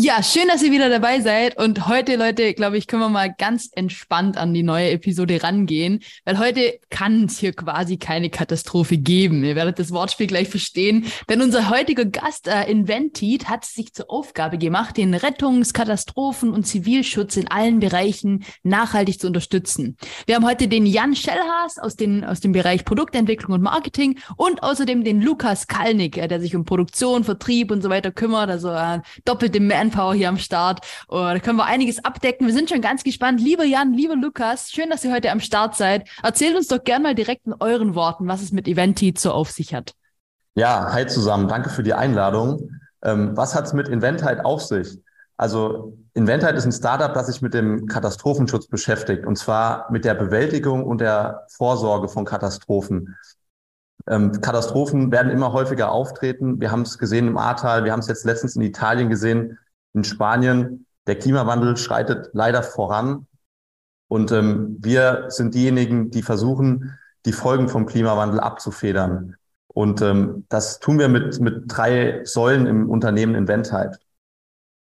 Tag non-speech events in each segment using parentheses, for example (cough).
Ja, schön, dass ihr wieder dabei seid. Und heute, Leute, glaube ich, können wir mal ganz entspannt an die neue Episode rangehen, weil heute kann es hier quasi keine Katastrophe geben. Ihr werdet das Wortspiel gleich verstehen, denn unser heutiger Gast, äh, Inventit, hat sich zur Aufgabe gemacht, den Rettungs-, Katastrophen- und Zivilschutz in allen Bereichen nachhaltig zu unterstützen. Wir haben heute den Jan Schellhaas aus, den, aus dem Bereich Produktentwicklung und Marketing und außerdem den Lukas Kalnick, äh, der sich um Produktion, Vertrieb und so weiter kümmert, also äh, doppelte Manpower hier am Start. Oh, da können wir einiges abdecken. Wir sind schon ganz gespannt. Lieber Jan, lieber Lukas, schön, dass ihr heute am Start seid. Erzählt uns doch gerne mal direkt in euren Worten, was es mit Eventi so auf sich hat. Ja, hi zusammen. Danke für die Einladung. Ähm, was hat es mit Inventheit auf sich? Also Inventheit ist ein Startup, das sich mit dem Katastrophenschutz beschäftigt, und zwar mit der Bewältigung und der Vorsorge von Katastrophen. Ähm, Katastrophen werden immer häufiger auftreten. Wir haben es gesehen im Ahrtal, wir haben es jetzt letztens in Italien gesehen in Spanien. Der Klimawandel schreitet leider voran. Und ähm, wir sind diejenigen, die versuchen, die Folgen vom Klimawandel abzufedern. Und ähm, das tun wir mit, mit drei Säulen im Unternehmen Inventheit.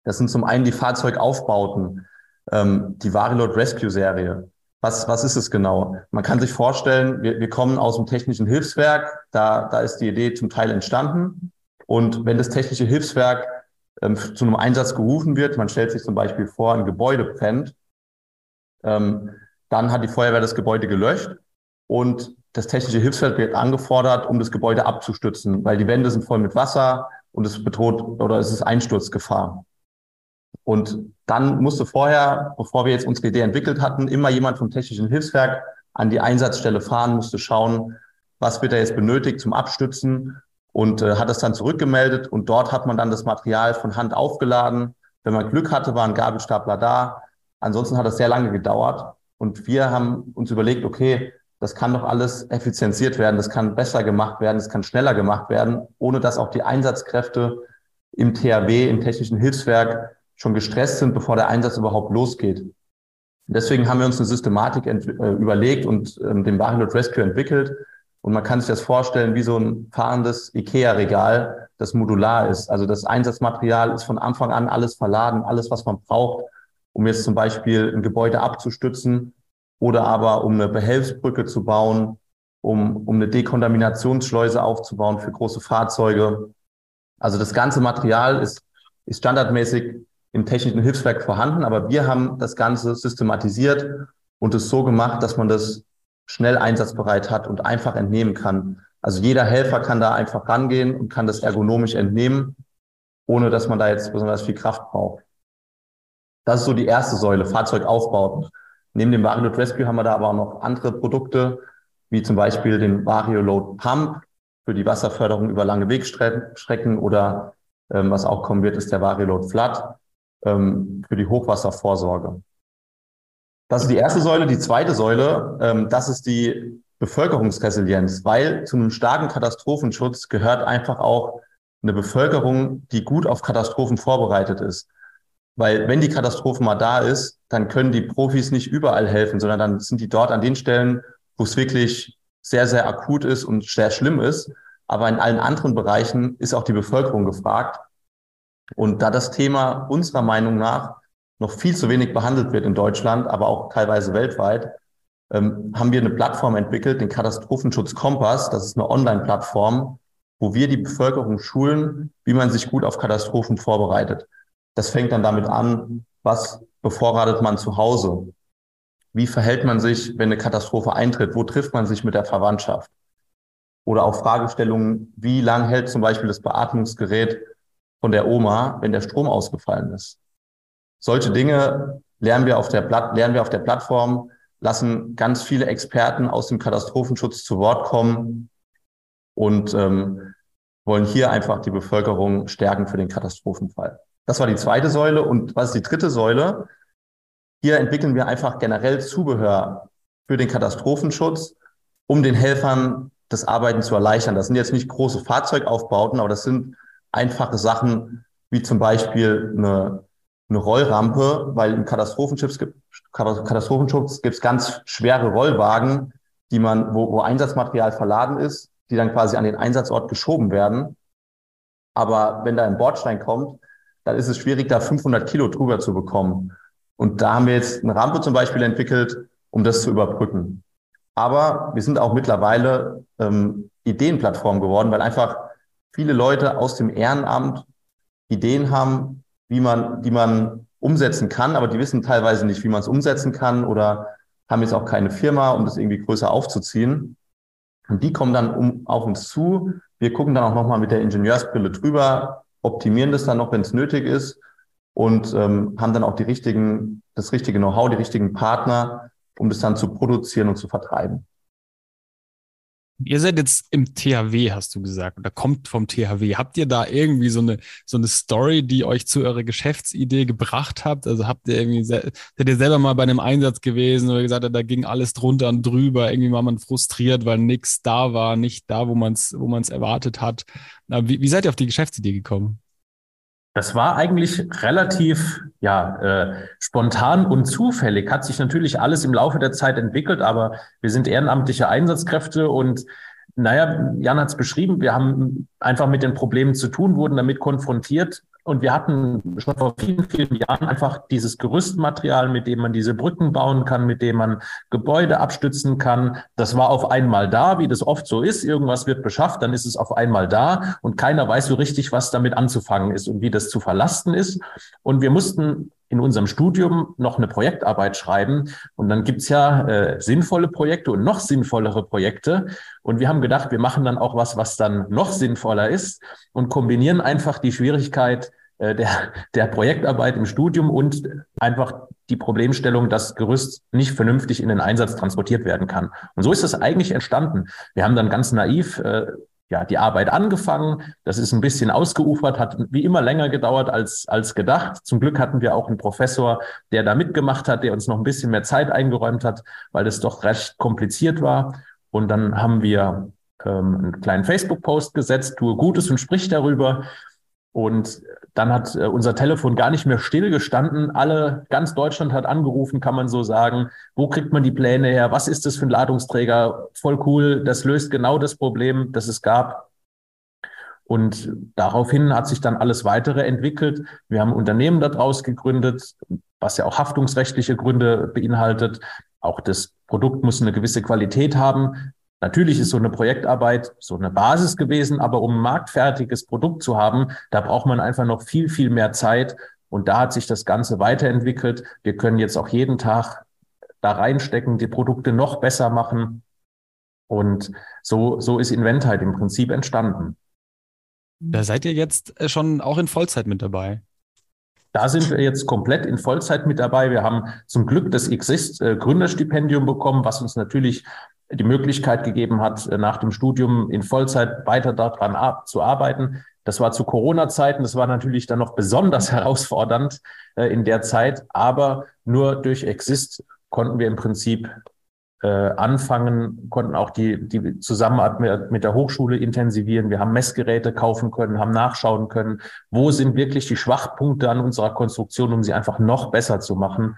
Das sind zum einen die Fahrzeugaufbauten, ähm, die Varilot Rescue Serie. Was, was ist es genau? Man kann sich vorstellen, wir, wir kommen aus dem technischen Hilfswerk, da, da ist die Idee zum Teil entstanden. Und wenn das technische Hilfswerk ähm, zu einem Einsatz gerufen wird. Man stellt sich zum Beispiel vor, ein Gebäude brennt. Ähm, dann hat die Feuerwehr das Gebäude gelöscht und das technische Hilfsfeld wird angefordert, um das Gebäude abzustützen, weil die Wände sind voll mit Wasser und es bedroht oder es ist Einsturzgefahr. Und dann musste vorher, bevor wir jetzt unsere Idee entwickelt hatten, immer jemand vom technischen Hilfswerk an die Einsatzstelle fahren, musste schauen, was wird da jetzt benötigt zum Abstützen und äh, hat es dann zurückgemeldet und dort hat man dann das Material von Hand aufgeladen. Wenn man Glück hatte, war ein Gabelstapler da. Ansonsten hat es sehr lange gedauert und wir haben uns überlegt, okay, das kann doch alles effizienziert werden, das kann besser gemacht werden, das kann schneller gemacht werden, ohne dass auch die Einsatzkräfte im THW, im Technischen Hilfswerk schon gestresst sind, bevor der Einsatz überhaupt losgeht. Deswegen haben wir uns eine Systematik äh, überlegt und ähm, den Barilot Rescue entwickelt, und man kann sich das vorstellen wie so ein fahrendes IKEA-Regal, das modular ist. Also das Einsatzmaterial ist von Anfang an alles verladen, alles, was man braucht, um jetzt zum Beispiel ein Gebäude abzustützen oder aber um eine Behelfsbrücke zu bauen, um, um eine Dekontaminationsschleuse aufzubauen für große Fahrzeuge. Also das ganze Material ist, ist standardmäßig im technischen Hilfswerk vorhanden, aber wir haben das Ganze systematisiert und es so gemacht, dass man das schnell einsatzbereit hat und einfach entnehmen kann. Also jeder Helfer kann da einfach rangehen und kann das ergonomisch entnehmen, ohne dass man da jetzt besonders viel Kraft braucht. Das ist so die erste Säule, Fahrzeugaufbauten. Neben dem Variolot Rescue haben wir da aber auch noch andere Produkte, wie zum Beispiel den Variolot Pump für die Wasserförderung über lange Wegstrecken oder ähm, was auch kommen wird, ist der Variolot Flood ähm, für die Hochwasservorsorge. Das ist die erste Säule. Die zweite Säule, ähm, das ist die Bevölkerungsresilienz, weil zu einem starken Katastrophenschutz gehört einfach auch eine Bevölkerung, die gut auf Katastrophen vorbereitet ist. Weil wenn die Katastrophe mal da ist, dann können die Profis nicht überall helfen, sondern dann sind die dort an den Stellen, wo es wirklich sehr, sehr akut ist und sehr schlimm ist. Aber in allen anderen Bereichen ist auch die Bevölkerung gefragt. Und da das Thema unserer Meinung nach noch viel zu wenig behandelt wird in Deutschland, aber auch teilweise weltweit, ähm, haben wir eine Plattform entwickelt, den Katastrophenschutz Kompass. Das ist eine Online-Plattform, wo wir die Bevölkerung schulen, wie man sich gut auf Katastrophen vorbereitet. Das fängt dann damit an, was bevorratet man zu Hause? Wie verhält man sich, wenn eine Katastrophe eintritt? Wo trifft man sich mit der Verwandtschaft? Oder auch Fragestellungen, wie lang hält zum Beispiel das Beatmungsgerät von der Oma, wenn der Strom ausgefallen ist? Solche Dinge lernen wir auf der, Platt, lernen wir auf der Plattform, lassen ganz viele Experten aus dem Katastrophenschutz zu Wort kommen und ähm, wollen hier einfach die Bevölkerung stärken für den Katastrophenfall. Das war die zweite Säule. Und was ist die dritte Säule? Hier entwickeln wir einfach generell Zubehör für den Katastrophenschutz, um den Helfern das Arbeiten zu erleichtern. Das sind jetzt nicht große Fahrzeugaufbauten, aber das sind einfache Sachen, wie zum Beispiel eine eine Rollrampe, weil im Katastrophenschutz gibt Katastrophenschutz ganz schwere Rollwagen, die man, wo, wo Einsatzmaterial verladen ist die dann quasi an den Einsatzort geschoben werden. Aber wenn da ein Bordstein kommt, dann ist es schwierig, da 500 Kilo drüber zu bekommen. Und da haben wir jetzt eine Rampe zum Beispiel entwickelt, um das zu überbrücken. Aber wir sind auch mittlerweile ähm, Ideenplattform geworden, weil einfach viele Leute aus dem Ehrenamt Ideen haben, wie man, die man umsetzen kann, aber die wissen teilweise nicht, wie man es umsetzen kann oder haben jetzt auch keine Firma, um das irgendwie größer aufzuziehen. Und die kommen dann um, auf uns zu. Wir gucken dann auch nochmal mit der Ingenieursbrille drüber, optimieren das dann noch, wenn es nötig ist und ähm, haben dann auch die richtigen, das richtige Know-how, die richtigen Partner, um das dann zu produzieren und zu vertreiben. Ihr seid jetzt im THW, hast du gesagt, oder kommt vom THW. Habt ihr da irgendwie so eine, so eine Story, die euch zu eurer Geschäftsidee gebracht habt? Also habt ihr irgendwie, seid ihr selber mal bei einem Einsatz gewesen oder gesagt, da ging alles drunter und drüber, irgendwie war man frustriert, weil nichts da war, nicht da, wo man es wo man's erwartet hat. Wie, wie seid ihr auf die Geschäftsidee gekommen? Das war eigentlich relativ ja, äh, spontan und zufällig. Hat sich natürlich alles im Laufe der Zeit entwickelt, aber wir sind ehrenamtliche Einsatzkräfte und naja, Jan hat es beschrieben, wir haben einfach mit den Problemen zu tun, wurden damit konfrontiert und wir hatten schon vor vielen, vielen Jahren einfach dieses Gerüstmaterial, mit dem man diese Brücken bauen kann, mit dem man Gebäude abstützen kann. Das war auf einmal da, wie das oft so ist. Irgendwas wird beschafft, dann ist es auf einmal da und keiner weiß so richtig, was damit anzufangen ist und wie das zu verlasten ist. Und wir mussten in unserem Studium noch eine Projektarbeit schreiben. Und dann gibt's ja äh, sinnvolle Projekte und noch sinnvollere Projekte. Und wir haben gedacht, wir machen dann auch was, was dann noch sinnvoller ist und kombinieren einfach die Schwierigkeit der, der Projektarbeit im Studium und einfach die Problemstellung, dass Gerüst nicht vernünftig in den Einsatz transportiert werden kann. Und so ist es eigentlich entstanden. Wir haben dann ganz naiv äh, ja, die Arbeit angefangen. Das ist ein bisschen ausgeufert, hat wie immer länger gedauert als, als gedacht. Zum Glück hatten wir auch einen Professor, der da mitgemacht hat, der uns noch ein bisschen mehr Zeit eingeräumt hat, weil das doch recht kompliziert war. Und dann haben wir ähm, einen kleinen Facebook-Post gesetzt, tue Gutes und sprich darüber. Und dann hat äh, unser Telefon gar nicht mehr stillgestanden. Alle, ganz Deutschland hat angerufen, kann man so sagen. Wo kriegt man die Pläne her? Was ist das für ein Ladungsträger? Voll cool. Das löst genau das Problem, das es gab. Und daraufhin hat sich dann alles weitere entwickelt. Wir haben Unternehmen daraus gegründet, was ja auch haftungsrechtliche Gründe beinhaltet. Auch das Produkt muss eine gewisse Qualität haben. Natürlich ist so eine Projektarbeit so eine Basis gewesen, aber um ein marktfertiges Produkt zu haben, da braucht man einfach noch viel, viel mehr Zeit. Und da hat sich das Ganze weiterentwickelt. Wir können jetzt auch jeden Tag da reinstecken, die Produkte noch besser machen. Und so, so ist Inventheit im Prinzip entstanden. Da seid ihr jetzt äh, schon auch in Vollzeit mit dabei. Da sind wir jetzt komplett in Vollzeit mit dabei. Wir haben zum Glück das Exist äh, Gründerstipendium bekommen, was uns natürlich die Möglichkeit gegeben hat, äh, nach dem Studium in Vollzeit weiter daran zu arbeiten. Das war zu Corona-Zeiten. Das war natürlich dann noch besonders (laughs) herausfordernd äh, in der Zeit. Aber nur durch Exist konnten wir im Prinzip äh, anfangen, konnten auch die, die Zusammenarbeit mit der Hochschule intensivieren. Wir haben Messgeräte kaufen können, haben nachschauen können, wo sind wirklich die Schwachpunkte an unserer Konstruktion, um sie einfach noch besser zu machen.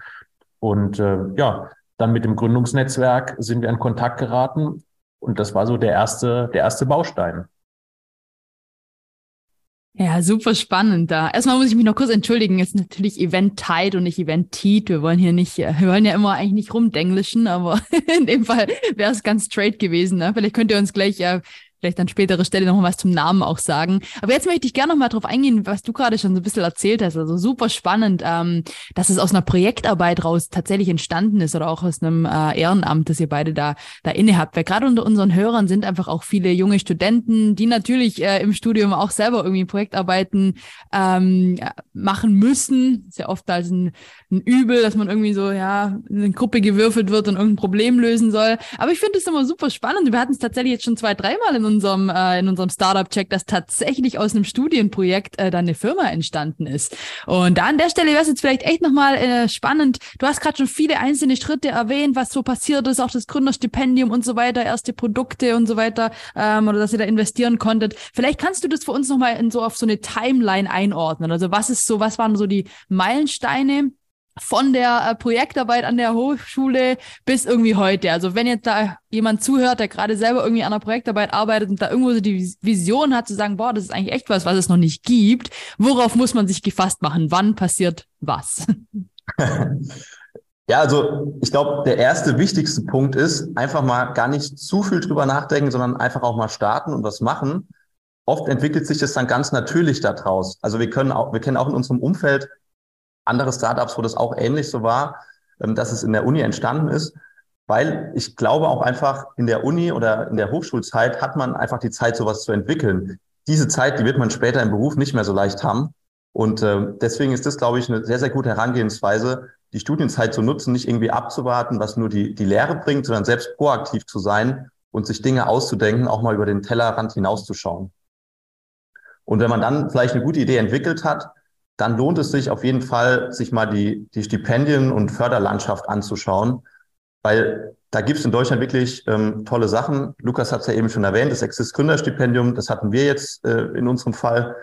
Und äh, ja, dann mit dem Gründungsnetzwerk sind wir in Kontakt geraten und das war so der erste, der erste Baustein. Ja, super spannend da. Erstmal muss ich mich noch kurz entschuldigen. Es ist natürlich Event Tide und nicht Event Teed. Wir wollen hier nicht, wir wollen ja immer eigentlich nicht rumdenglischen, aber (laughs) in dem Fall wäre es ganz straight gewesen. Ne? Vielleicht könnt ihr uns gleich äh, vielleicht an späterer Stelle noch mal was zum Namen auch sagen. Aber jetzt möchte ich gerne noch mal drauf eingehen, was du gerade schon so ein bisschen erzählt hast. Also super spannend, ähm, dass es aus einer Projektarbeit raus tatsächlich entstanden ist oder auch aus einem äh, Ehrenamt, das ihr beide da, da inne habt. Weil gerade unter unseren Hörern sind einfach auch viele junge Studenten, die natürlich äh, im Studium auch selber irgendwie Projektarbeiten ähm, machen müssen. Sehr oft als ein, ein Übel, dass man irgendwie so, ja, in eine Gruppe gewürfelt wird und irgendein Problem lösen soll. Aber ich finde es immer super spannend. Wir hatten es tatsächlich jetzt schon zwei, dreimal in unserem, äh, in unserem Startup-Check, dass tatsächlich aus einem Studienprojekt äh, dann eine Firma entstanden ist. Und da an der Stelle wäre es jetzt vielleicht echt nochmal äh, spannend. Du hast gerade schon viele einzelne Schritte erwähnt, was so passiert ist, auch das Gründerstipendium und so weiter, erste Produkte und so weiter, ähm, oder dass ihr da investieren konntet. Vielleicht kannst du das für uns nochmal in so auf so eine Timeline einordnen. Also was ist so, was waren so die Meilensteine? Von der äh, Projektarbeit an der Hochschule bis irgendwie heute. Also wenn jetzt da jemand zuhört, der gerade selber irgendwie an der Projektarbeit arbeitet und da irgendwo so die Vision hat zu sagen, boah, das ist eigentlich echt was, was es noch nicht gibt, worauf muss man sich gefasst machen? Wann passiert was? (laughs) Ja, also ich glaube, der erste wichtigste Punkt ist, einfach mal gar nicht zu viel drüber nachdenken, sondern einfach auch mal starten und was machen. Oft entwickelt sich das dann ganz natürlich daraus. Also wir können auch, wir kennen auch in unserem Umfeld andere Startups, wo das auch ähnlich so war, ähm, dass es in der Uni entstanden ist. Weil ich glaube auch einfach in der Uni oder in der Hochschulzeit hat man einfach die Zeit, sowas zu entwickeln. Diese Zeit, die wird man später im Beruf nicht mehr so leicht haben. Und äh, deswegen ist das, glaube ich, eine sehr, sehr gute Herangehensweise, die Studienzeit zu nutzen, nicht irgendwie abzuwarten, was nur die, die Lehre bringt, sondern selbst proaktiv zu sein und sich Dinge auszudenken, auch mal über den Tellerrand hinauszuschauen. Und wenn man dann vielleicht eine gute Idee entwickelt hat, dann lohnt es sich auf jeden Fall, sich mal die, die Stipendien und Förderlandschaft anzuschauen, weil da gibt es in Deutschland wirklich ähm, tolle Sachen. Lukas hat es ja eben schon erwähnt, das Exist Gründerstipendium, das hatten wir jetzt äh, in unserem Fall.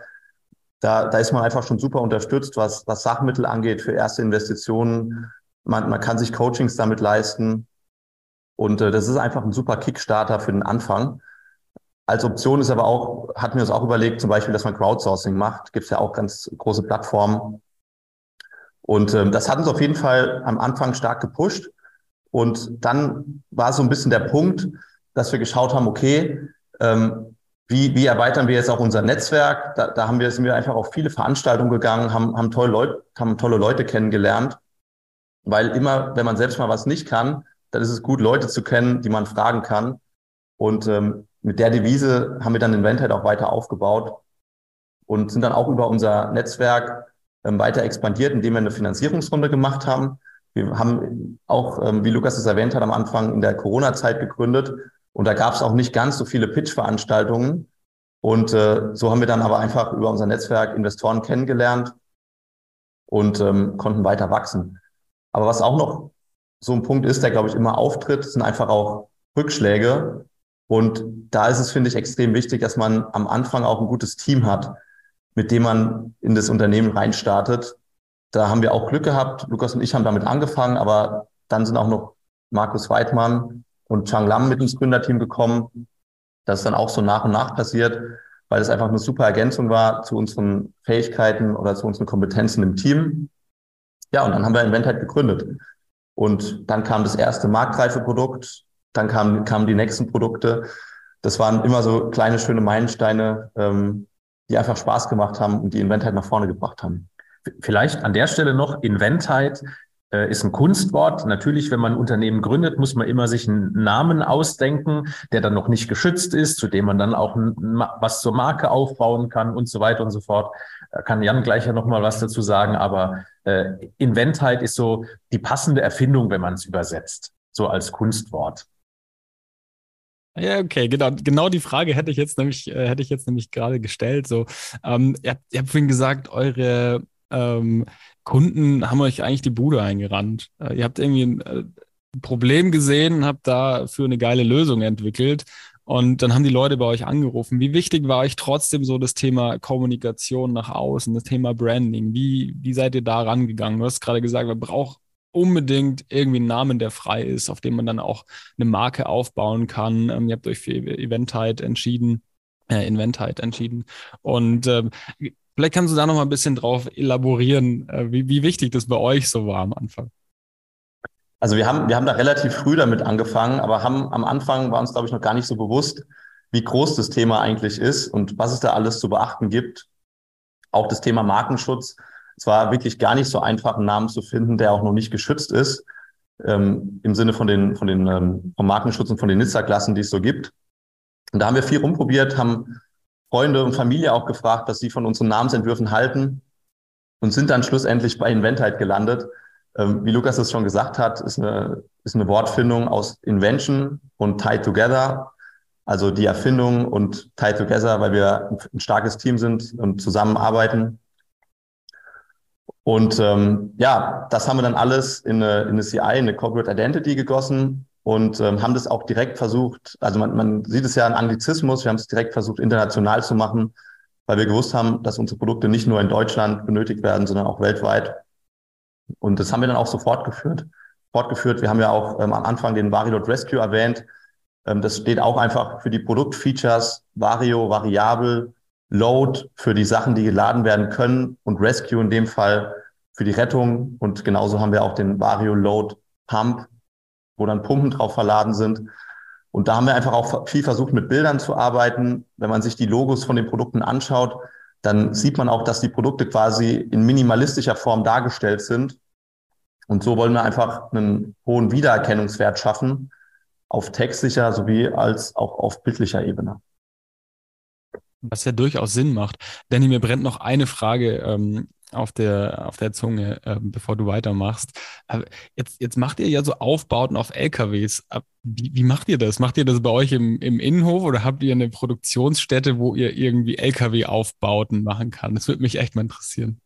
Da, da ist man einfach schon super unterstützt, was, was Sachmittel angeht für erste Investitionen. Man, man kann sich Coachings damit leisten. Und äh, das ist einfach ein super Kickstarter für den Anfang. Als Option ist aber auch, hatten wir uns auch überlegt, zum Beispiel, dass man Crowdsourcing macht. Gibt es ja auch ganz große Plattformen. Und ähm, das hat uns auf jeden Fall am Anfang stark gepusht. Und dann war so ein bisschen der Punkt, dass wir geschaut haben, okay, ähm, wie, wie erweitern wir jetzt auch unser Netzwerk? Da, da haben wir, sind wir einfach auf viele Veranstaltungen gegangen, haben, haben, tolle Leute, haben tolle Leute kennengelernt. Weil immer, wenn man selbst mal was nicht kann, dann ist es gut, Leute zu kennen, die man fragen kann. Und ähm, mit der Devise haben wir dann Inventhead auch weiter aufgebaut und sind dann auch über unser Netzwerk ähm, weiter expandiert, indem wir eine Finanzierungsrunde gemacht haben. Wir haben auch, ähm, wie Lukas es erwähnt hat, am Anfang in der Corona-Zeit gegründet und da gab es auch nicht ganz so viele Pitch-Veranstaltungen. Und äh, so haben wir dann aber einfach über unser Netzwerk Investoren kennengelernt und ähm, konnten weiter wachsen. Aber was auch noch so ein Punkt ist, der, glaube ich, immer auftritt, sind einfach auch Rückschläge. Und da ist es, finde ich, extrem wichtig, dass man am Anfang auch ein gutes Team hat, mit dem man in das Unternehmen reinstartet. Da haben wir auch Glück gehabt. Lukas und ich haben damit angefangen, aber dann sind auch noch Markus Weidmann und Chang Lam mit ins Gründerteam gekommen. Das ist dann auch so nach und nach passiert, weil es einfach eine super Ergänzung war zu unseren Fähigkeiten oder zu unseren Kompetenzen im Team. Ja, und dann haben wir Inventheit gegründet. Und dann kam das erste marktreife Produkt, dann kamen, kamen die nächsten Produkte. Das waren immer so kleine, schöne Meilensteine, ähm, die einfach Spaß gemacht haben und die Inventheit nach vorne gebracht haben. Vielleicht an der Stelle noch Inventheit äh, ist ein Kunstwort. Natürlich, wenn man ein Unternehmen gründet, muss man immer sich einen Namen ausdenken, der dann noch nicht geschützt ist, zu dem man dann auch was zur Marke aufbauen kann und so weiter und so fort. Da kann Jan gleich ja nochmal was dazu sagen, aber äh, Inventheit ist so die passende Erfindung, wenn man es übersetzt, so als Kunstwort. Ja, okay, genau, genau die Frage hätte ich jetzt nämlich, äh, hätte ich jetzt nämlich gerade gestellt. So, ähm, ihr, habt, ihr habt vorhin gesagt, eure ähm, Kunden haben euch eigentlich die Bude eingerannt. Äh, ihr habt irgendwie ein äh, Problem gesehen, habt dafür eine geile Lösung entwickelt und dann haben die Leute bei euch angerufen. Wie wichtig war euch trotzdem so das Thema Kommunikation nach außen, das Thema Branding? Wie, wie seid ihr da rangegangen? Du hast gerade gesagt, man braucht unbedingt irgendwie einen Namen, der frei ist, auf dem man dann auch eine Marke aufbauen kann. Ähm, ihr habt euch für Eventheit entschieden, äh, Inventheit entschieden. Und ähm, Vielleicht kannst du da noch mal ein bisschen drauf elaborieren, äh, wie, wie wichtig das bei euch so war am Anfang. Also wir haben, wir haben da relativ früh damit angefangen, aber haben am Anfang war uns, glaube ich, noch gar nicht so bewusst, wie groß das Thema eigentlich ist und was es da alles zu beachten gibt. Auch das Thema Markenschutz. Es war wirklich gar nicht so einfach, einen Namen zu finden, der auch noch nicht geschützt ist, ähm, im Sinne von den, von den ähm, vom Markenschutz und von den Nizza-Klassen, die es so gibt. Und da haben wir viel rumprobiert, haben Freunde und Familie auch gefragt, was sie von unseren Namensentwürfen halten und sind dann schlussendlich bei Inventheit gelandet. Ähm, wie Lukas es schon gesagt hat, ist eine, ist eine Wortfindung aus Invention und Tied Together. Also die Erfindung und Tied Together, weil wir ein starkes Team sind und zusammenarbeiten. Und ähm, ja, das haben wir dann alles in eine, in eine CI, eine Corporate Identity gegossen und ähm, haben das auch direkt versucht, also man, man sieht es ja an Anglizismus, wir haben es direkt versucht, international zu machen, weil wir gewusst haben, dass unsere Produkte nicht nur in Deutschland benötigt werden, sondern auch weltweit. Und das haben wir dann auch so fortgeführt. fortgeführt. Wir haben ja auch ähm, am Anfang den Variload Rescue erwähnt. Ähm, das steht auch einfach für die Produktfeatures, Vario, Variabel, Load für die Sachen, die geladen werden können und Rescue in dem Fall für die Rettung. Und genauso haben wir auch den Vario Load Pump, wo dann Pumpen drauf verladen sind. Und da haben wir einfach auch viel versucht, mit Bildern zu arbeiten. Wenn man sich die Logos von den Produkten anschaut, dann sieht man auch, dass die Produkte quasi in minimalistischer Form dargestellt sind. Und so wollen wir einfach einen hohen Wiedererkennungswert schaffen, auf textlicher sowie als auch auf bildlicher Ebene. Was ja durchaus Sinn macht. Danny, mir brennt noch eine Frage ähm, auf der, auf der Zunge, äh, bevor du weitermachst. Jetzt, jetzt macht ihr ja so Aufbauten auf LKWs. Wie, wie macht ihr das? Macht ihr das bei euch im, im Innenhof oder habt ihr eine Produktionsstätte, wo ihr irgendwie LKW-Aufbauten machen kann? Das würde mich echt mal interessieren.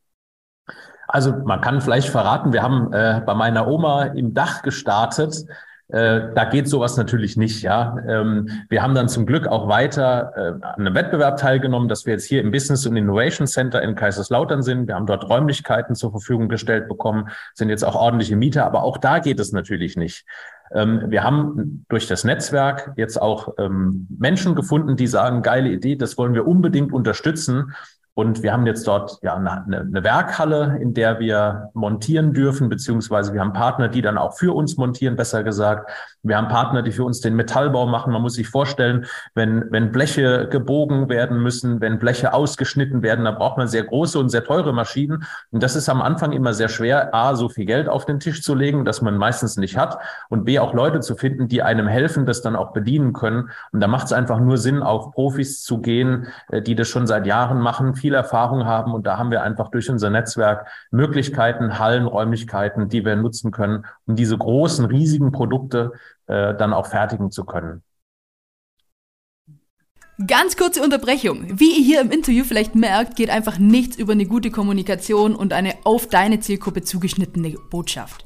Also man kann vielleicht verraten, wir haben äh, bei meiner Oma im Dach gestartet äh, da geht sowas natürlich nicht. Ja, ähm, wir haben dann zum Glück auch weiter äh, an einem Wettbewerb teilgenommen, dass wir jetzt hier im Business und Innovation Center in Kaiserslautern sind. Wir haben dort Räumlichkeiten zur Verfügung gestellt bekommen, sind jetzt auch ordentliche Mieter, aber auch da geht es natürlich nicht. Ähm, wir haben durch das Netzwerk jetzt auch ähm, Menschen gefunden, die sagen, geile Idee, das wollen wir unbedingt unterstützen. Und wir haben jetzt dort ja eine, eine, Werkhalle, in der wir montieren dürfen, beziehungsweise wir haben Partner, die dann auch für uns montieren, besser gesagt. Wir haben Partner, die für uns den Metallbau machen. Man muss sich vorstellen, wenn, wenn Bleche gebogen werden müssen, wenn Bleche ausgeschnitten werden, dann braucht man sehr große und sehr teure Maschinen. Und das ist am Anfang immer sehr schwer, A, so viel Geld auf den Tisch zu legen, dass man meistens nicht hat und B, auch Leute zu finden, die einem helfen, das dann auch bedienen können. Und da macht es einfach nur Sinn, auf Profis zu gehen, äh, die das schon seit Jahren machen viel Erfahrung haben und da haben wir einfach durch unser Netzwerk Möglichkeiten, Hallen, Räumlichkeiten, die wir nutzen können, um diese großen, riesigen Produkte äh, dann auch fertigen zu können. Ganz kurze Unterbrechung. Wie ihr hier im Interview vielleicht merkt, geht einfach nichts über eine gute Kommunikation und eine auf deine Zielgruppe zugeschnittene Botschaft.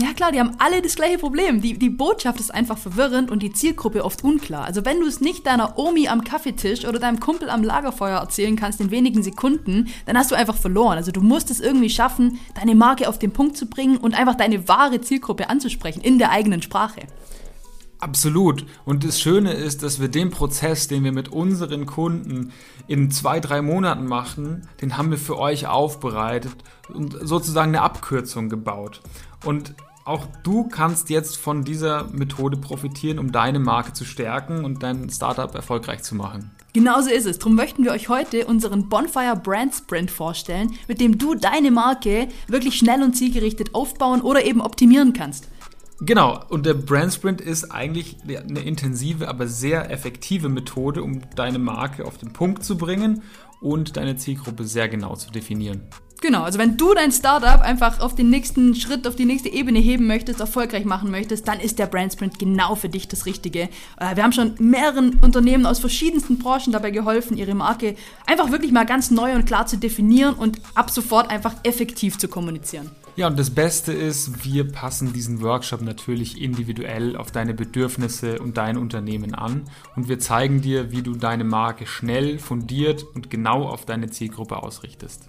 Ja klar, die haben alle das gleiche Problem. Die, die Botschaft ist einfach verwirrend und die Zielgruppe oft unklar. Also wenn du es nicht deiner Omi am Kaffeetisch oder deinem Kumpel am Lagerfeuer erzählen kannst in wenigen Sekunden, dann hast du einfach verloren. Also du musst es irgendwie schaffen, deine Marke auf den Punkt zu bringen und einfach deine wahre Zielgruppe anzusprechen in der eigenen Sprache. Absolut. Und das Schöne ist, dass wir den Prozess, den wir mit unseren Kunden in zwei, drei Monaten machen, den haben wir für euch aufbereitet und sozusagen eine Abkürzung gebaut. Und auch du kannst jetzt von dieser Methode profitieren, um deine Marke zu stärken und dein Startup erfolgreich zu machen. Genauso ist es. Darum möchten wir euch heute unseren Bonfire Brand Sprint vorstellen, mit dem du deine Marke wirklich schnell und zielgerichtet aufbauen oder eben optimieren kannst. Genau, und der Brand Sprint ist eigentlich eine intensive, aber sehr effektive Methode, um deine Marke auf den Punkt zu bringen und deine Zielgruppe sehr genau zu definieren. Genau, also wenn du dein Startup einfach auf den nächsten Schritt, auf die nächste Ebene heben möchtest, erfolgreich machen möchtest, dann ist der Brand Sprint genau für dich das Richtige. Äh, wir haben schon mehreren Unternehmen aus verschiedensten Branchen dabei geholfen, ihre Marke einfach wirklich mal ganz neu und klar zu definieren und ab sofort einfach effektiv zu kommunizieren. Ja, und das Beste ist, wir passen diesen Workshop natürlich individuell auf deine Bedürfnisse und dein Unternehmen an und wir zeigen dir, wie du deine Marke schnell, fundiert und genau auf deine Zielgruppe ausrichtest.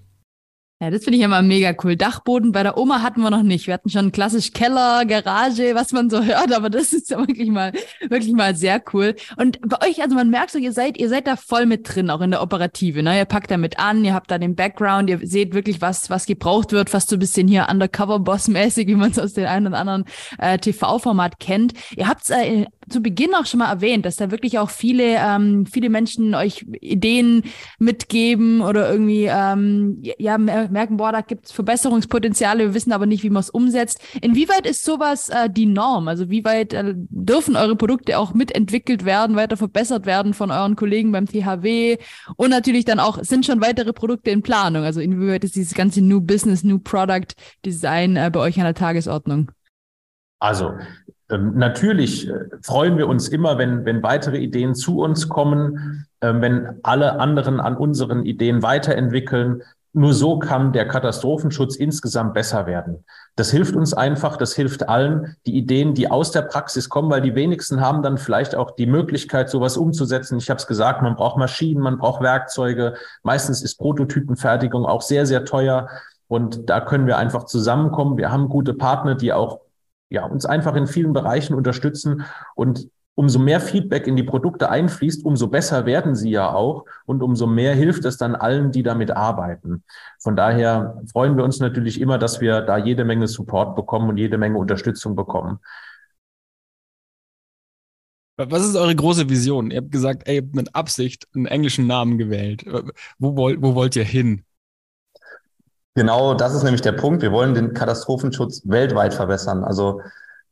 Ja, das finde ich immer mega cool. Dachboden bei der Oma hatten wir noch nicht. Wir hatten schon klassisch Keller, Garage, was man so (laughs) hört, aber das ist ja wirklich mal, wirklich mal sehr cool. Und bei euch, also man merkt so, ihr seid, ihr seid da voll mit drin, auch in der Operative. Ne? Ihr packt da mit an, ihr habt da den Background, ihr seht wirklich, was, was gebraucht wird, fast so ein bisschen hier Undercover-Boss-mäßig, wie man es aus dem einen oder anderen äh, TV-Format kennt. Ihr habt äh, zu Beginn auch schon mal erwähnt, dass da wirklich auch viele, ähm, viele Menschen euch Ideen mitgeben oder irgendwie ähm, ja, merken, boah, da gibt es Verbesserungspotenziale, wir wissen aber nicht, wie man es umsetzt. Inwieweit ist sowas äh, die Norm? Also wie weit äh, dürfen eure Produkte auch mitentwickelt werden, weiter verbessert werden von euren Kollegen beim THW und natürlich dann auch, sind schon weitere Produkte in Planung? Also inwieweit ist dieses ganze New Business, New Product Design äh, bei euch an der Tagesordnung? Also ähm, natürlich äh, freuen wir uns immer, wenn, wenn weitere Ideen zu uns kommen, äh, wenn alle anderen an unseren Ideen weiterentwickeln. Nur so kann der Katastrophenschutz insgesamt besser werden. Das hilft uns einfach, das hilft allen, die Ideen, die aus der Praxis kommen, weil die wenigsten haben dann vielleicht auch die Möglichkeit, sowas umzusetzen. Ich habe es gesagt, man braucht Maschinen, man braucht Werkzeuge. Meistens ist Prototypenfertigung auch sehr, sehr teuer. Und da können wir einfach zusammenkommen. Wir haben gute Partner, die auch ja, uns einfach in vielen Bereichen unterstützen und umso mehr Feedback in die Produkte einfließt, umso besser werden sie ja auch und umso mehr hilft es dann allen, die damit arbeiten. Von daher freuen wir uns natürlich immer, dass wir da jede Menge Support bekommen und jede Menge Unterstützung bekommen. Was ist eure große Vision? Ihr habt gesagt, ey, ihr habt mit Absicht einen englischen Namen gewählt. Wo wollt, wo wollt ihr hin? Genau, das ist nämlich der Punkt. Wir wollen den Katastrophenschutz weltweit verbessern. Also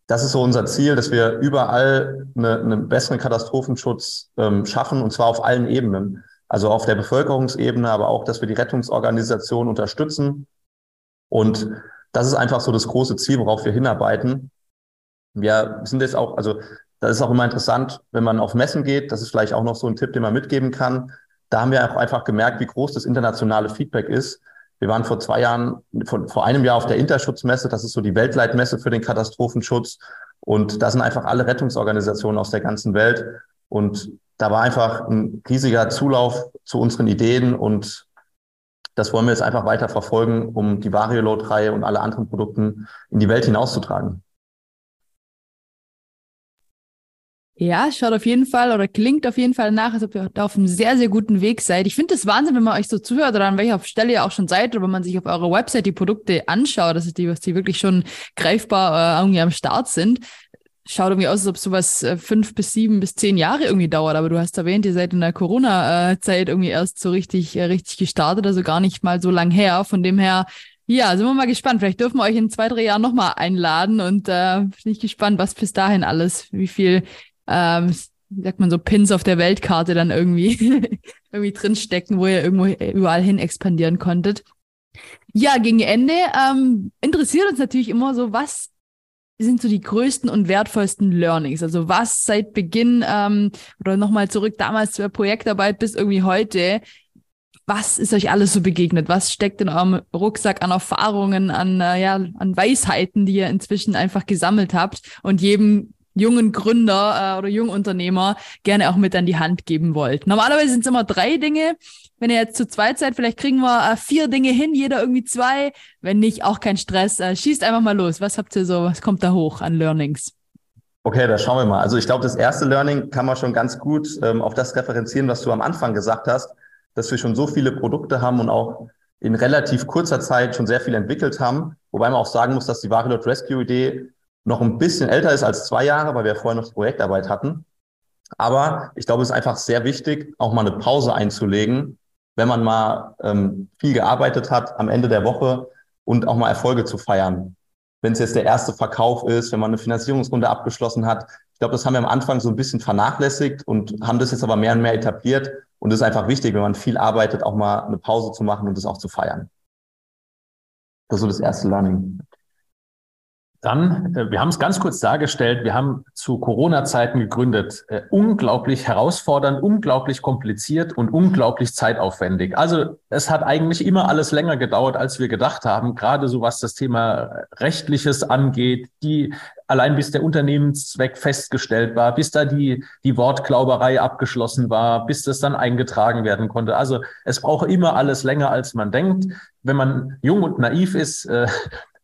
das ist so unser Ziel, dass wir überall eine, einen besseren Katastrophenschutz ähm, schaffen und zwar auf allen Ebenen. Also auf der Bevölkerungsebene, aber auch, dass wir die Rettungsorganisation unterstützen. Und das ist einfach so das große Ziel, worauf wir hinarbeiten. Wir sind jetzt auch, also das ist auch immer interessant, wenn man auf Messen geht. Das ist vielleicht auch noch so ein Tipp, den man mitgeben kann. Da haben wir auch einfach gemerkt, wie groß das internationale Feedback ist. Wir waren vor zwei Jahren, vor, vor einem Jahr auf der Interschutzmesse. Das ist so die Weltleitmesse für den Katastrophenschutz. Und da sind einfach alle Rettungsorganisationen aus der ganzen Welt. Und da war einfach ein riesiger Zulauf zu unseren Ideen. Und das wollen wir jetzt einfach weiter verfolgen, um die Varioload-Reihe und alle anderen Produkten in die Welt hinauszutragen. Ja, schaut auf jeden Fall oder klingt auf jeden Fall nach, als ob ihr da auf einem sehr, sehr guten Weg seid. Ich finde es Wahnsinn, wenn man euch so zuhört oder an welcher Stelle ihr auch schon seid oder wenn man sich auf eurer Website die Produkte anschaut, dass die, was die wirklich schon greifbar äh, irgendwie am Start sind. Schaut irgendwie aus, als ob sowas äh, fünf bis sieben bis zehn Jahre irgendwie dauert. Aber du hast erwähnt, ihr seid in der Corona-Zeit irgendwie erst so richtig, äh, richtig gestartet, also gar nicht mal so lang her. Von dem her ja, sind wir mal gespannt. Vielleicht dürfen wir euch in zwei, drei Jahren nochmal einladen und äh, bin ich gespannt, was bis dahin alles, wie viel ähm, sagt man so, Pins auf der Weltkarte dann irgendwie, (laughs) irgendwie drinstecken, wo ihr irgendwo überall hin expandieren konntet. Ja, gegen Ende ähm, interessiert uns natürlich immer so, was sind so die größten und wertvollsten Learnings? Also was seit Beginn ähm, oder nochmal zurück damals zur Projektarbeit bis irgendwie heute, was ist euch alles so begegnet? Was steckt in eurem Rucksack an Erfahrungen, an, äh, ja, an Weisheiten, die ihr inzwischen einfach gesammelt habt und jedem jungen Gründer äh, oder Jungunternehmer gerne auch mit an die Hand geben wollt. Normalerweise sind es immer drei Dinge. Wenn ihr jetzt zu zweit seid, vielleicht kriegen wir äh, vier Dinge hin, jeder irgendwie zwei. Wenn nicht, auch kein Stress. Äh, schießt einfach mal los. Was habt ihr so, was kommt da hoch an Learnings? Okay, da schauen wir mal. Also ich glaube, das erste Learning kann man schon ganz gut ähm, auf das referenzieren, was du am Anfang gesagt hast, dass wir schon so viele Produkte haben und auch in relativ kurzer Zeit schon sehr viel entwickelt haben. Wobei man auch sagen muss, dass die Varilot Rescue Idee noch ein bisschen älter ist als zwei Jahre, weil wir vorher noch Projektarbeit hatten. Aber ich glaube, es ist einfach sehr wichtig, auch mal eine Pause einzulegen, wenn man mal ähm, viel gearbeitet hat am Ende der Woche und auch mal Erfolge zu feiern. Wenn es jetzt der erste Verkauf ist, wenn man eine Finanzierungsrunde abgeschlossen hat. Ich glaube, das haben wir am Anfang so ein bisschen vernachlässigt und haben das jetzt aber mehr und mehr etabliert. Und es ist einfach wichtig, wenn man viel arbeitet, auch mal eine Pause zu machen und das auch zu feiern. Das ist so das erste Learning. Dann, äh, wir haben es ganz kurz dargestellt, wir haben zu Corona-Zeiten gegründet. Äh, unglaublich herausfordernd, unglaublich kompliziert und unglaublich zeitaufwendig. Also es hat eigentlich immer alles länger gedauert, als wir gedacht haben, gerade so was das Thema Rechtliches angeht, die allein bis der Unternehmenszweck festgestellt war, bis da die, die Wortglauberei abgeschlossen war, bis das dann eingetragen werden konnte. Also es braucht immer alles länger, als man denkt. Wenn man jung und naiv ist, äh,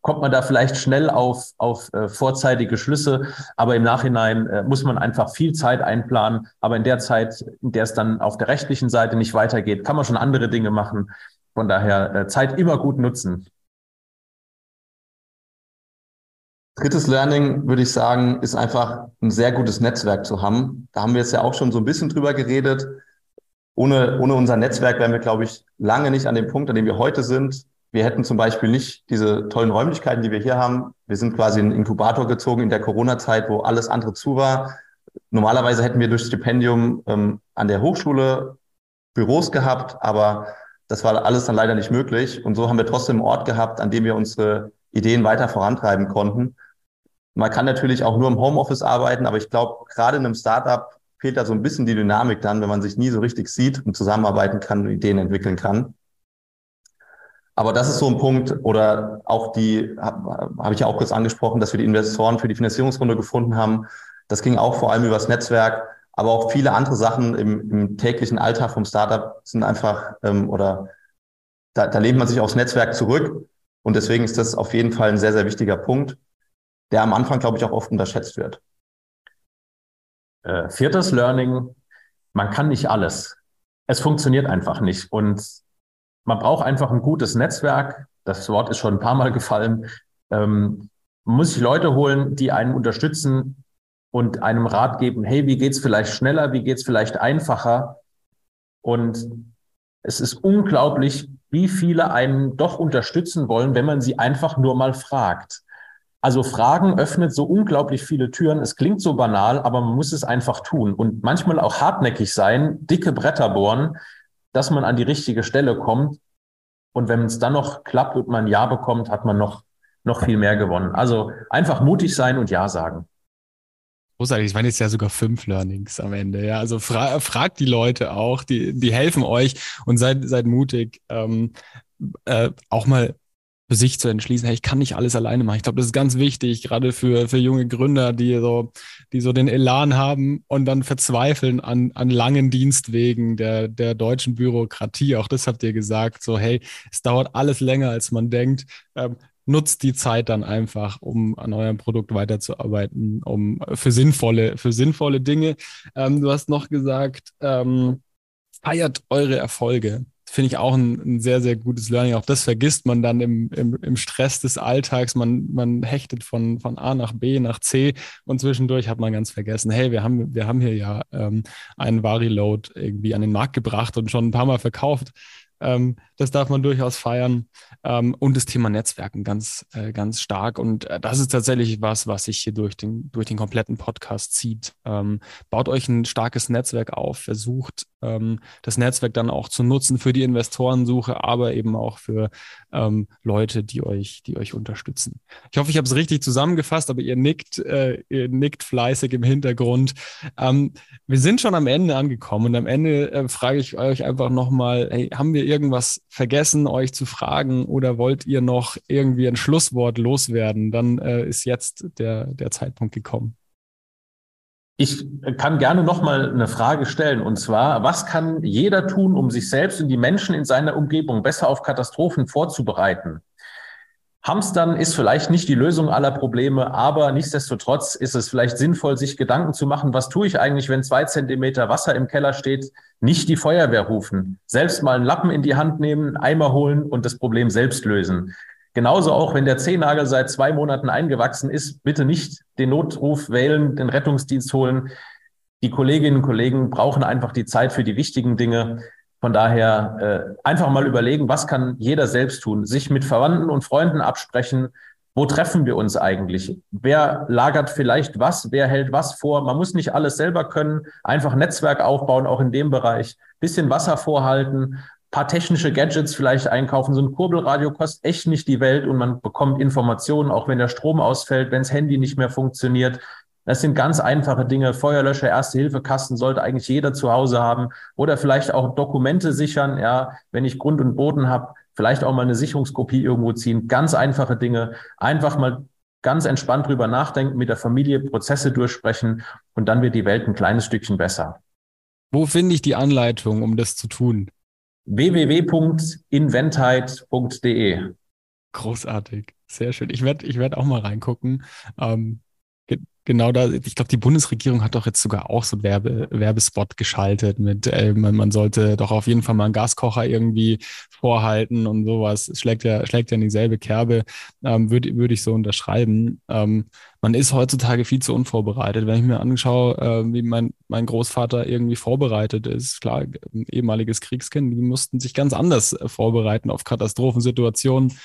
kommt man da vielleicht schnell auf, auf äh, vorzeitige Schlüsse. Aber im Nachhinein äh, muss man einfach viel Zeit einplanen. Aber in der Zeit, in der es dann auf der rechtlichen Seite nicht weitergeht, kann man schon andere Dinge machen. Von daher äh, Zeit immer gut nutzen. Drittes Learning, würde ich sagen, ist einfach ein sehr gutes Netzwerk zu haben. Da haben wir jetzt ja auch schon so ein bisschen drüber geredet. Ohne, ohne unser Netzwerk wären wir, glaube ich, lange nicht an dem Punkt, an dem wir heute sind. Wir hätten zum Beispiel nicht diese tollen Räumlichkeiten, die wir hier haben. Wir sind quasi in einen Inkubator gezogen in der Corona-Zeit, wo alles andere zu war. Normalerweise hätten wir durch Stipendium ähm, an der Hochschule Büros gehabt, aber das war alles dann leider nicht möglich. Und so haben wir trotzdem einen Ort gehabt, an dem wir unsere Ideen weiter vorantreiben konnten. Man kann natürlich auch nur im Homeoffice arbeiten, aber ich glaube, gerade in einem Startup fehlt da so ein bisschen die Dynamik dann, wenn man sich nie so richtig sieht und zusammenarbeiten kann und Ideen entwickeln kann. Aber das ist so ein Punkt, oder auch die, habe hab ich ja auch kurz angesprochen, dass wir die Investoren für die Finanzierungsrunde gefunden haben. Das ging auch vor allem übers Netzwerk, aber auch viele andere Sachen im, im täglichen Alltag vom Startup sind einfach, ähm, oder da, da lehnt man sich aufs Netzwerk zurück. Und deswegen ist das auf jeden Fall ein sehr, sehr wichtiger Punkt der am Anfang, glaube ich, auch oft unterschätzt wird. Äh, viertes Learning, man kann nicht alles. Es funktioniert einfach nicht. Und man braucht einfach ein gutes Netzwerk. Das Wort ist schon ein paar Mal gefallen. Ähm, man muss sich Leute holen, die einen unterstützen und einem Rat geben, hey, wie geht's vielleicht schneller, wie geht's vielleicht einfacher? Und es ist unglaublich, wie viele einen doch unterstützen wollen, wenn man sie einfach nur mal fragt. Also Fragen öffnet so unglaublich viele Türen. Es klingt so banal, aber man muss es einfach tun und manchmal auch hartnäckig sein, dicke Bretter bohren, dass man an die richtige Stelle kommt. Und wenn es dann noch klappt und man Ja bekommt, hat man noch, noch viel mehr gewonnen. Also einfach mutig sein und Ja sagen. Großartig, es waren jetzt ja sogar fünf Learnings am Ende. Ja, also fra fragt die Leute auch, die, die helfen euch und seid, seid mutig. Ähm, äh, auch mal für sich zu entschließen, hey, ich kann nicht alles alleine machen. Ich glaube, das ist ganz wichtig, gerade für, für junge Gründer, die so, die so den Elan haben und dann verzweifeln an, an langen Dienstwegen der, der deutschen Bürokratie. Auch das habt ihr gesagt, so, hey, es dauert alles länger, als man denkt. Ähm, nutzt die Zeit dann einfach, um an eurem Produkt weiterzuarbeiten, um für sinnvolle, für sinnvolle Dinge. Ähm, du hast noch gesagt, ähm, feiert eure Erfolge finde ich auch ein, ein, sehr, sehr gutes Learning. Auch das vergisst man dann im, im, im Stress des Alltags. Man, man hechtet von, von A nach B nach C und zwischendurch hat man ganz vergessen, hey, wir haben, wir haben hier ja ähm, einen Variload irgendwie an den Markt gebracht und schon ein paar Mal verkauft. Ähm, das darf man durchaus feiern. Ähm, und das Thema Netzwerken ganz, äh, ganz stark. Und äh, das ist tatsächlich was, was sich hier durch den, durch den kompletten Podcast zieht. Ähm, baut euch ein starkes Netzwerk auf, versucht ähm, das Netzwerk dann auch zu nutzen für die Investorensuche, aber eben auch für ähm, Leute, die euch, die euch unterstützen. Ich hoffe, ich habe es richtig zusammengefasst, aber ihr nickt, äh, ihr nickt fleißig im Hintergrund. Ähm, wir sind schon am Ende angekommen und am Ende äh, frage ich euch einfach nochmal, hey, haben wir irgendwas vergessen, euch zu fragen oder wollt ihr noch irgendwie ein Schlusswort loswerden? Dann äh, ist jetzt der, der Zeitpunkt gekommen. Ich kann gerne noch mal eine Frage stellen und zwar, was kann jeder tun, um sich selbst und die Menschen in seiner Umgebung besser auf Katastrophen vorzubereiten? Hamstern ist vielleicht nicht die Lösung aller Probleme, aber nichtsdestotrotz ist es vielleicht sinnvoll, sich Gedanken zu machen, was tue ich eigentlich, wenn zwei Zentimeter Wasser im Keller steht? Nicht die Feuerwehr rufen, selbst mal einen Lappen in die Hand nehmen, Eimer holen und das Problem selbst lösen. Genauso auch, wenn der Zehennagel seit zwei Monaten eingewachsen ist, bitte nicht den Notruf wählen, den Rettungsdienst holen. Die Kolleginnen und Kollegen brauchen einfach die Zeit für die wichtigen Dinge. Von daher äh, einfach mal überlegen, was kann jeder selbst tun? Sich mit Verwandten und Freunden absprechen. Wo treffen wir uns eigentlich? Wer lagert vielleicht was? Wer hält was vor? Man muss nicht alles selber können. Einfach Netzwerk aufbauen, auch in dem Bereich. Bisschen Wasser vorhalten paar technische Gadgets vielleicht einkaufen. So ein Kurbelradio kostet echt nicht die Welt und man bekommt Informationen, auch wenn der Strom ausfällt, wenn das Handy nicht mehr funktioniert. Das sind ganz einfache Dinge. Feuerlöscher, Erste-Hilfe-Kasten sollte eigentlich jeder zu Hause haben. Oder vielleicht auch Dokumente sichern. Ja, wenn ich Grund und Boden habe, vielleicht auch mal eine Sicherungskopie irgendwo ziehen. Ganz einfache Dinge. Einfach mal ganz entspannt drüber nachdenken, mit der Familie Prozesse durchsprechen und dann wird die Welt ein kleines Stückchen besser. Wo finde ich die Anleitung, um das zu tun? www.inventheit.de. Großartig, sehr schön. Ich werde ich werd auch mal reingucken. Ähm, genau da, ich glaube, die Bundesregierung hat doch jetzt sogar auch so einen Werbe, Werbespot geschaltet mit, äh, man, man sollte doch auf jeden Fall mal einen Gaskocher irgendwie vorhalten und sowas. Schlägt ja, schlägt ja in dieselbe Kerbe, ähm, würde würd ich so unterschreiben. Ähm, man ist heutzutage viel zu unvorbereitet. Wenn ich mir anschaue, äh, wie mein, mein Großvater irgendwie vorbereitet ist, klar, ein ehemaliges Kriegskind, die mussten sich ganz anders äh, vorbereiten auf Katastrophensituationen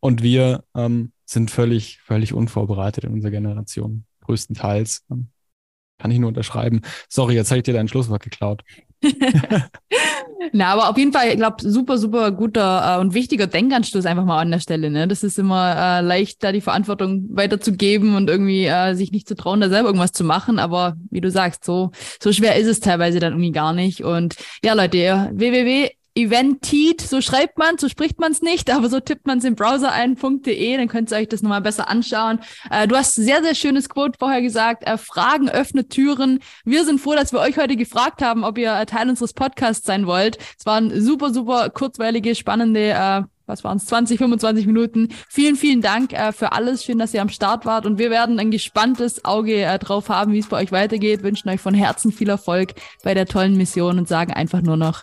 und wir ähm, sind völlig, völlig unvorbereitet in unserer Generation größtenteils. Kann ich nur unterschreiben. Sorry, jetzt habe ich dir dein Schlusswort geklaut. (laughs) (laughs) Na, aber auf jeden Fall, ich glaube, super, super guter äh, und wichtiger Denkanstoß einfach mal an der Stelle. Ne? Das ist immer äh, leicht, da die Verantwortung weiterzugeben und irgendwie äh, sich nicht zu trauen, da selber irgendwas zu machen. Aber wie du sagst, so, so schwer ist es teilweise dann irgendwie gar nicht. Und ja, Leute, www Eventit, so schreibt man, so spricht man es nicht, aber so tippt man es im Browser ein.de, dann könnt ihr euch das nochmal besser anschauen. Äh, du hast sehr, sehr schönes Quote vorher gesagt, äh, Fragen öffnet Türen. Wir sind froh, dass wir euch heute gefragt haben, ob ihr Teil unseres Podcasts sein wollt. Es waren super, super kurzweilige, spannende, äh, was waren es, 20, 25 Minuten. Vielen, vielen Dank äh, für alles. Schön, dass ihr am Start wart und wir werden ein gespanntes Auge äh, drauf haben, wie es bei euch weitergeht. Wünschen euch von Herzen viel Erfolg bei der tollen Mission und sagen einfach nur noch